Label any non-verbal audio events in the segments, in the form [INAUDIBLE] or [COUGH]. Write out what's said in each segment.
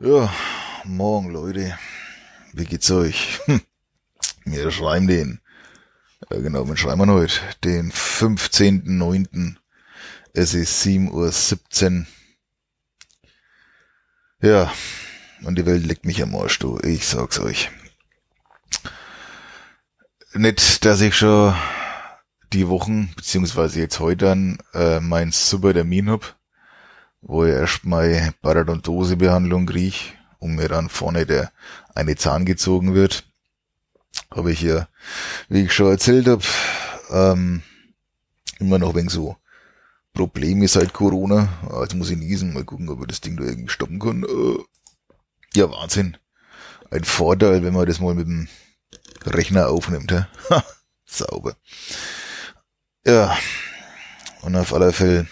Ja, morgen Leute. Wie geht's euch? Hm. Wir schreiben den. Ja genau, wir schreiben wir heute? Den 15.09. Es ist 7.17 Uhr. Ja, und die Welt leckt mich am Arsch, du. Ich sag's euch. Nicht, dass ich schon die Wochen, beziehungsweise jetzt heute dann, äh, mein super Termin hab, wo ich erst mal Parodontosebehandlung krieg und mir dann vorne der eine Zahn gezogen wird. Habe ich ja, wie ich schon erzählt hab, ähm, immer noch wegen so Probleme seit Corona. Ah, jetzt muss ich niesen, mal gucken, ob wir das Ding da irgendwie stoppen können. Äh, ja, Wahnsinn. Ein Vorteil, wenn man das mal mit dem Rechner aufnimmt. Hä? [LAUGHS] Sauber. Ja, und auf alle Fälle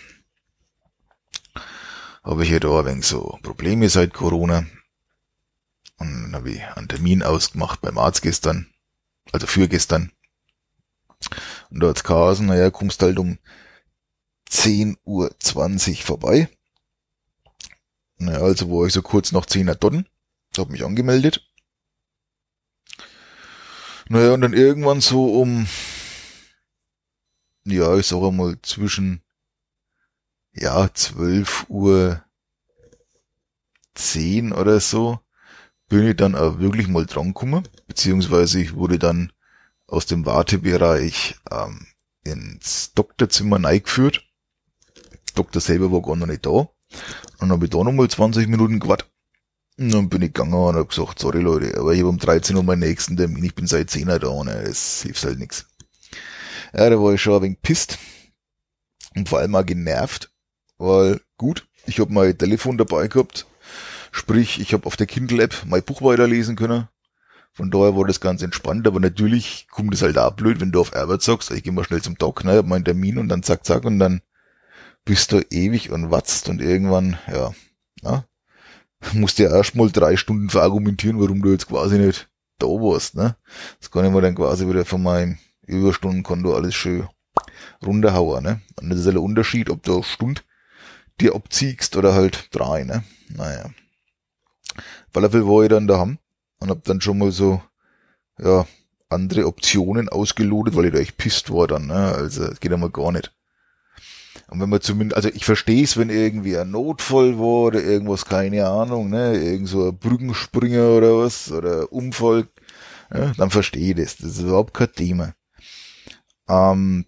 habe ich hier da ein wenig so Probleme seit Corona. Und dann habe ich einen Termin ausgemacht beim Arzt gestern, also für gestern. Und da hat's geheißen, naja, kommst halt um 10.20 Uhr vorbei. Naja, also war ich so kurz nach 10 Uhr dort, hab mich angemeldet. Naja, und dann irgendwann so um, ja, ich sag mal zwischen, ja, 12 Uhr 10 oder so, bin ich dann auch wirklich mal dran gekommen, beziehungsweise ich wurde dann aus dem Wartebereich ähm, ins Doktorzimmer neigeführt. Doktor selber war gar noch nicht da. Und dann habe ich da nochmal 20 Minuten gewartet. Und dann bin ich gegangen und habe gesagt, sorry Leute, aber ich habe um 13 Uhr meinen nächsten Termin, ich bin seit 10 Uhr da und es hilft halt nichts. Ja, da war ich schon ein wenig pisst. Und vor allem auch genervt, weil gut, ich habe mein Telefon dabei gehabt, sprich, ich habe auf der Kindle-App mein Buch weiterlesen können. Von daher war das ganz entspannt, aber natürlich kommt es halt auch blöd, wenn du auf Arbeit sagst, ich gehe mal schnell zum Doc, ne, hab meinen Termin und dann zack, zack und dann bist du ewig und watzt und irgendwann, ja, ja, musst du ja erstmal drei Stunden verargumentieren, warum du jetzt quasi nicht da warst, ne. Das kann ich mir dann quasi wieder von meinem Überstundenkonto alles schön runterhauen, ne. Und das ist halt der Unterschied, ob du eine Stunde dir abziehst oder halt drei, ne. Naja. Falafel war ich dann daheim und hab dann schon mal so, ja, andere Optionen ausgelotet, weil ich da echt pisst war dann, ne? Also, es geht ja mal gar nicht. Und wenn man zumindest, also ich verstehe es, wenn irgendwie ein Notfall war oder irgendwas, keine Ahnung, ne, irgend so ein Brückenspringer oder was, oder Unfall, ja, dann verstehe ich das. Das ist überhaupt kein Thema. Ähm,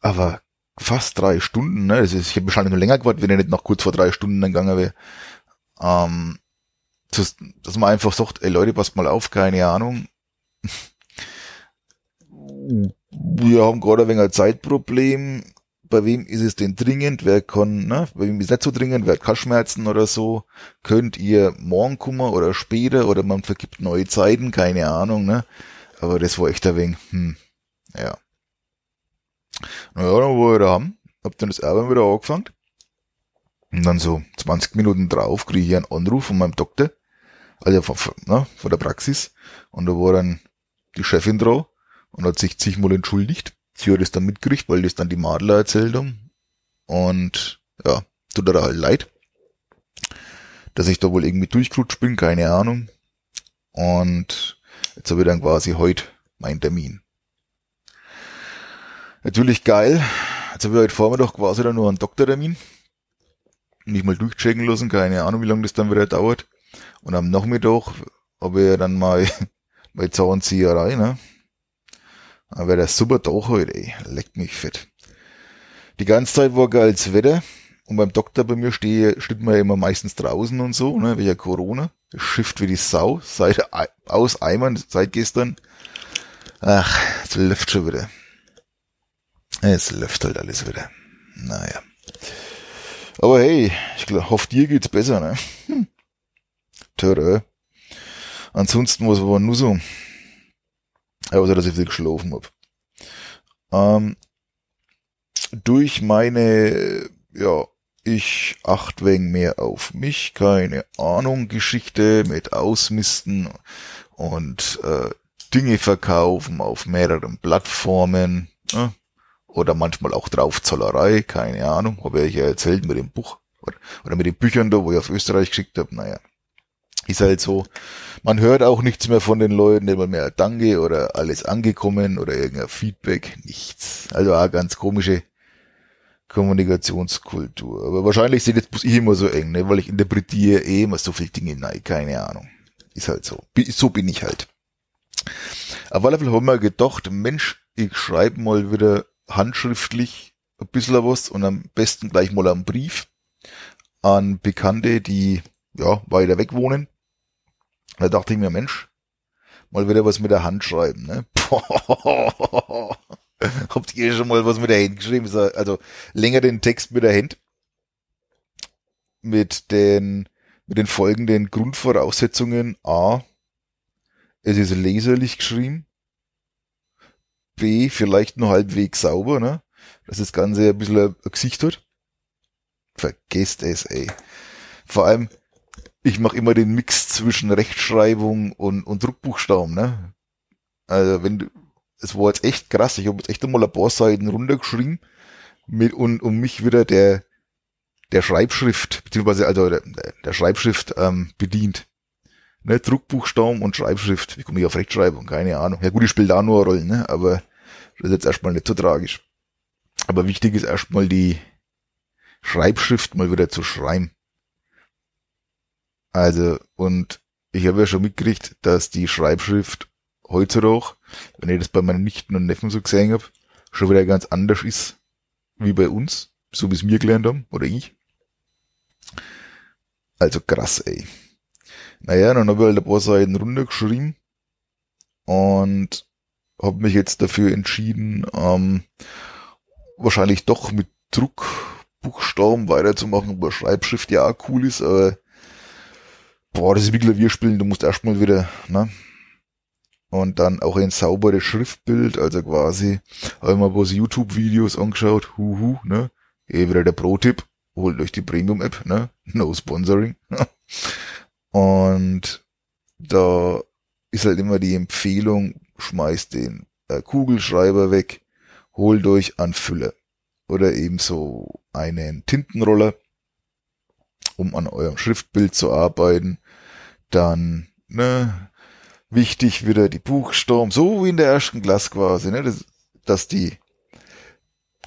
aber fast drei Stunden, ne, das ist, ich hätte wahrscheinlich noch länger gewartet, wenn er nicht noch kurz vor drei Stunden dann gegangen wäre. Ähm, dass, dass man einfach sagt, ey Leute, passt mal auf, keine Ahnung. [LAUGHS] Wir haben gerade ein wenig ein Zeitproblem. Bei wem ist es denn dringend? Wer kann, ne? Bei wem ist es nicht so dringend? Wer hat keine Schmerzen oder so? Könnt ihr morgen kommen oder später? Oder man vergibt neue Zeiten? Keine Ahnung, ne? Aber das war echt ein wenig, hm, ja. Naja, dann war ich daheim. Hab dann das Erben wieder angefangen. Und dann so 20 Minuten drauf kriege ich einen Anruf von meinem Doktor, also von, von, ne, von der Praxis. Und da war dann die Chefin drauf und hat sich zigmal entschuldigt. Sie hat es dann mitgekriegt, weil das dann die Madler erzählt haben. Und ja, tut er halt leid, dass ich da wohl irgendwie durchgerutscht bin, keine Ahnung. Und jetzt habe ich dann quasi heute meinen Termin. Natürlich geil. Jetzt habe ich heute Vormittag quasi dann nur einen Doktortermin nicht mal durchchecken lassen, keine Ahnung, wie lange das dann wieder dauert. Und am Nachmittag habe ich dann mal [LAUGHS] meine Zahnzieherei, ne? Wäre das super Tag heute, ey. Leckt mich fett. Die ganze Zeit war geiles Wetter. Und beim Doktor bei mir stehe, steht man ja immer meistens draußen und so, ne, wegen Corona. Schifft wie die Sau, seit aus Eimern, seit gestern. Ach, es läuft schon wieder. Es läuft halt alles wieder. Naja. Aber hey, ich hoffe, dir geht's besser, ne? Hm. Törö. Ansonsten, was war nur so? Also, dass ich viel geschlafen hab. Ähm, durch meine, ja, ich acht wegen mehr auf mich, keine Ahnung, Geschichte mit Ausmisten und äh, Dinge verkaufen auf mehreren Plattformen. Ne? Oder manchmal auch Draufzollerei, keine Ahnung, habe ich ja erzählt mit dem Buch oder, mit den Büchern da, wo ich auf Österreich geschickt habe, naja. Ist halt so, man hört auch nichts mehr von den Leuten, immer mehr Danke oder alles angekommen oder irgendein Feedback, nichts. Also auch ganz komische Kommunikationskultur. Aber wahrscheinlich sind jetzt ich immer so eng, ne, weil ich interpretiere eh immer so viel Dinge, nein, keine Ahnung. Ist halt so. So bin ich halt. Auf alle Fälle haben wir gedacht, Mensch, ich schreibe mal wieder handschriftlich ein bisschen was und am besten gleich mal einen Brief an Bekannte, die ja weiter weg wohnen. Da dachte ich mir, Mensch, mal wieder was mit der Hand schreiben, ne? [LAUGHS] Habt ihr schon mal was mit der Hand geschrieben? Also länger den Text mit der Hand. Mit den, mit den folgenden Grundvoraussetzungen. A. Es ist leserlich geschrieben. B. Vielleicht nur halbwegs sauber, ne? Dass das Ganze ein bisschen ein Gesicht hat. Vergesst es, ey. Vor allem, ich mache immer den Mix zwischen Rechtschreibung und, und Druckbuchstaben, ne? Also wenn du, es war jetzt echt krass, ich habe jetzt echt einmal ein paar Seiten runtergeschrieben mit und um mich wieder der der Schreibschrift, beziehungsweise also der, der Schreibschrift ähm, bedient. Ne, Druckbuchstaben und Schreibschrift. Wie komme ich auf Rechtschreibung? Keine Ahnung. Ja gut, ich spiele da nur eine Rolle, ne? Aber das ist jetzt erstmal nicht so tragisch. Aber wichtig ist erstmal die Schreibschrift mal wieder zu schreiben. Also, und ich habe ja schon mitgekriegt, dass die Schreibschrift heutzutage, wenn ich das bei meinen Nichten und Neffen so gesehen habe, schon wieder ganz anders ist wie bei uns, so wie es mir gelernt haben, oder ich. Also krass, ey. Naja, dann habe ich halt ein paar Seiten runtergeschrieben und habe mich jetzt dafür entschieden, ähm, wahrscheinlich doch mit Druckbuchstaben weiterzumachen, aber Schreibschrift ja auch cool ist, aber boah, das ist wie Klavierspielen, du musst erstmal wieder, ne? Und dann auch ein sauberes Schriftbild, also quasi, habe ich mal bloß YouTube-Videos angeschaut, huhu, ne? Eh wieder der Pro-Tipp, holt euch die Premium-App, ne? No Sponsoring. [LAUGHS] Und da ist halt immer die Empfehlung, schmeißt den äh, Kugelschreiber weg, holt euch einen Füller oder ebenso einen Tintenroller, um an eurem Schriftbild zu arbeiten. Dann, ne, wichtig wieder die Buchstaben, so wie in der ersten Klasse quasi, ne, dass, dass die,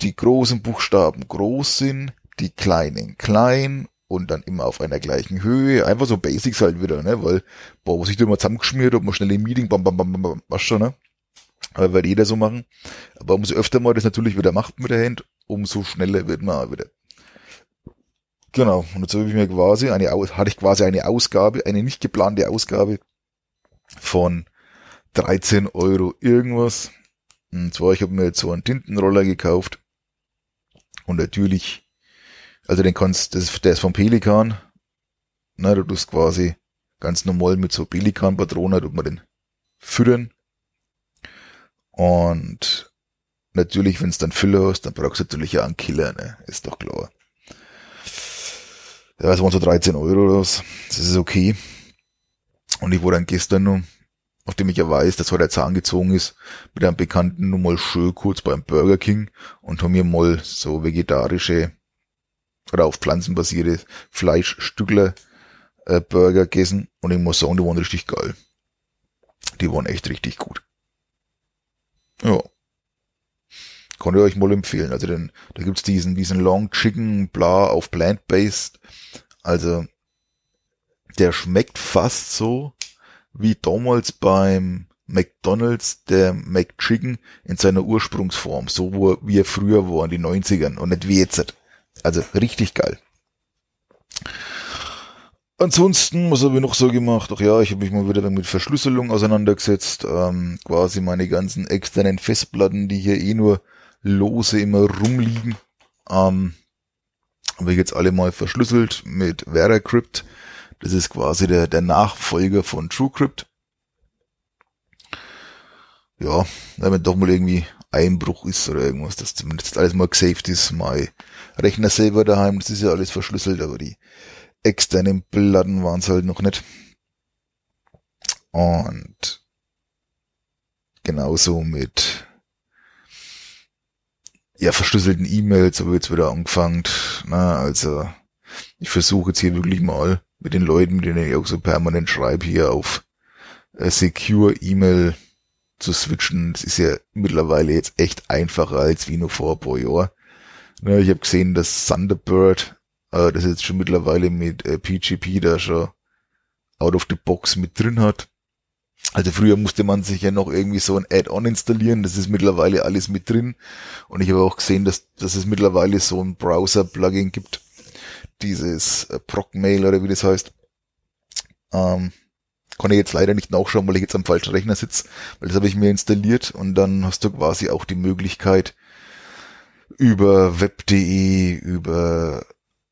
die großen Buchstaben groß sind, die kleinen klein und dann immer auf einer gleichen Höhe. Einfach so Basics halt wieder, ne, weil, boah, was ich da immer zusammengeschmiert, ob man schnell im Meeting, bam, bam, bam, bam, bam, was schon, ne. Aber wird jeder so machen. Aber umso öfter man das natürlich wieder macht mit der Hand, umso schneller wird man auch wieder. Genau. Und jetzt habe ich mir quasi eine, hatte ich quasi eine Ausgabe, eine nicht geplante Ausgabe von 13 Euro irgendwas. Und zwar, ich habe mir jetzt so einen Tintenroller gekauft. Und natürlich, also den kannst, das der ist vom Pelikan. Na, du tust quasi ganz normal mit so Pelikan-Patronen, tut man den füttern. Und natürlich, wenn es dann Füller hast, dann brauchst du natürlich auch einen Killer, ne? Ist doch klar. Ja, es waren so 13 Euro oder was. Das ist okay. Und ich war dann gestern noch, nachdem ich ja weiß, dass heute der Zahn gezogen ist, mit einem Bekannten nur mal schön kurz beim Burger King und haben mir mal so vegetarische oder auf Pflanzen basierte Fleischstückler äh, Burger gegessen und ich muss sagen, die waren richtig geil. Die waren echt richtig gut. Ja. Kann ich euch mal empfehlen. Also denn, da gibt's diesen, diesen Long Chicken bla auf Plant-Based. Also, der schmeckt fast so wie damals beim McDonalds der McChicken in seiner Ursprungsform, so wo, wie er früher war in den 90ern und nicht wie jetzt. Also richtig geil. Ansonsten, was habe ich noch so gemacht? Ach ja, ich habe mich mal wieder mit Verschlüsselung auseinandergesetzt. Ähm, quasi meine ganzen externen Festplatten, die hier eh nur lose immer rumliegen. Ähm, habe ich jetzt alle mal verschlüsselt mit VeraCrypt. Das ist quasi der, der Nachfolger von TrueCrypt. Ja, wenn doch mal irgendwie Einbruch ist oder irgendwas, dass zumindest alles mal gesaved ist. Mein Rechner selber daheim, das ist ja alles verschlüsselt, aber die externen Platten waren es halt noch nicht. Und genauso mit ja, verschlüsselten E-Mails habe ich jetzt wieder angefangen. Na, also ich versuche jetzt hier wirklich mal mit den Leuten, mit denen ich auch so permanent schreibe, hier auf äh, Secure E-Mail zu switchen. Das ist ja mittlerweile jetzt echt einfacher als wie nur vor ein paar Jahren. Ja, ich habe gesehen, dass Thunderbird, äh, das jetzt schon mittlerweile mit äh, PGP da schon out of the box mit drin hat. Also früher musste man sich ja noch irgendwie so ein Add-on installieren, das ist mittlerweile alles mit drin. Und ich habe auch gesehen, dass, dass es mittlerweile so ein Browser-Plugin gibt, dieses äh, Procmail oder wie das heißt. Ähm, kann ich jetzt leider nicht nachschauen, weil ich jetzt am falschen Rechner sitze, weil das habe ich mir installiert und dann hast du quasi auch die Möglichkeit über web.de, über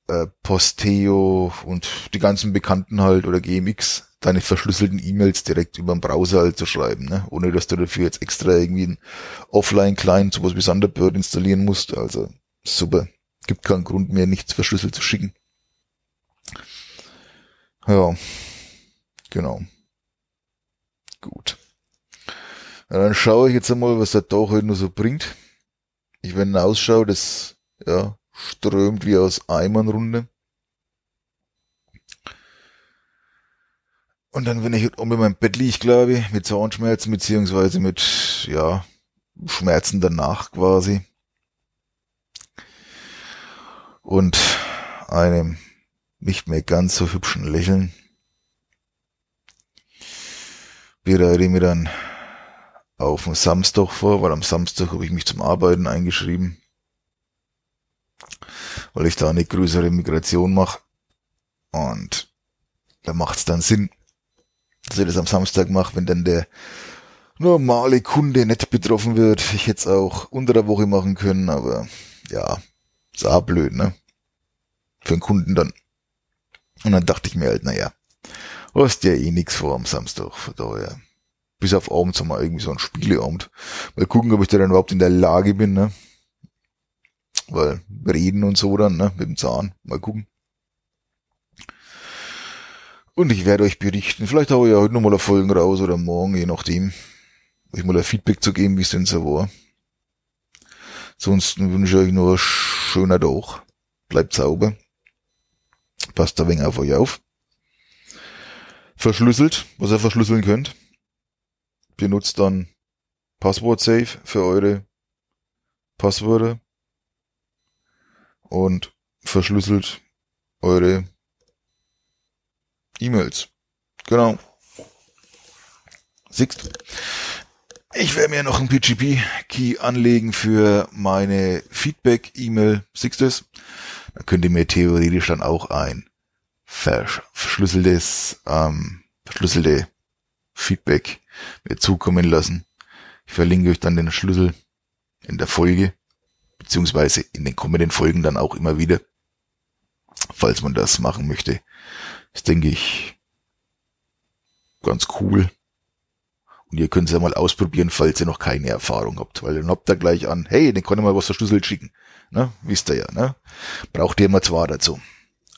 äh, Posteo und die ganzen Bekannten halt oder GMX deine verschlüsselten E-Mails direkt über den Browser halt zu schreiben, ne? ohne dass du dafür jetzt extra irgendwie einen Offline-Client, sowas wie Thunderbird installieren musst. Also super. Gibt keinen Grund mehr, nichts verschlüsselt zu schicken. Ja, genau. Gut. Ja, dann schaue ich jetzt einmal, was der Tag heute noch so bringt. Ich wenn ausschaue, das ja, strömt wie aus Eimern runter. Und dann, wenn ich um in meinem Bett liege, glaube ich, mit Zahnschmerzen, beziehungsweise mit, ja, Schmerzen danach quasi. Und einem nicht mehr ganz so hübschen Lächeln bereite mir dann auf den Samstag vor, weil am Samstag habe ich mich zum Arbeiten eingeschrieben, weil ich da eine größere Migration mache. Und da macht es dann Sinn, dass ich das am Samstag mache, wenn dann der normale Kunde nicht betroffen wird. Ich hätte es auch unter der Woche machen können, aber ja, ist auch blöd, ne? Für den Kunden dann. Und dann dachte ich mir halt, naja, hast ja eh nix vor am Samstag, von daher. Bis auf abends haben wir irgendwie so ein Spieleabend. Mal gucken, ob ich da dann überhaupt in der Lage bin, ne? Weil reden und so dann, ne? Mit dem Zahn. Mal gucken. Und ich werde euch berichten. Vielleicht haue ich ja heute nochmal eine Folge raus oder morgen, je nachdem. Euch mal ein Feedback zu geben, wie es denn so war. Ansonsten wünsche ich euch nur schöner Tag. Bleibt sauber. Passt ein wenig auf euch auf. Verschlüsselt, was ihr verschlüsseln könnt. Benutzt dann Passwort Safe für eure Passwörter. Und verschlüsselt eure E-Mails. Genau. Siehst Ich werde mir noch ein PGP-Key anlegen für meine Feedback-E-Mail. Du es? Dann könnt ihr mir theoretisch dann auch ein verschlüsseltes, ähm, verschlüsselte Feedback mir zukommen lassen. Ich verlinke euch dann den Schlüssel in der Folge, beziehungsweise in den kommenden Folgen dann auch immer wieder, falls man das machen möchte. Das denke ich ganz cool. Und ihr könnt es ja mal ausprobieren, falls ihr noch keine Erfahrung habt, weil dann habt ihr gleich an, hey, den kann ich mal was verschlüsselt schicken. Ne? Wisst ihr ja, ne? Braucht ihr mal zwei dazu.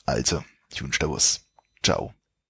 Also, ich wünsche dir was. Ciao.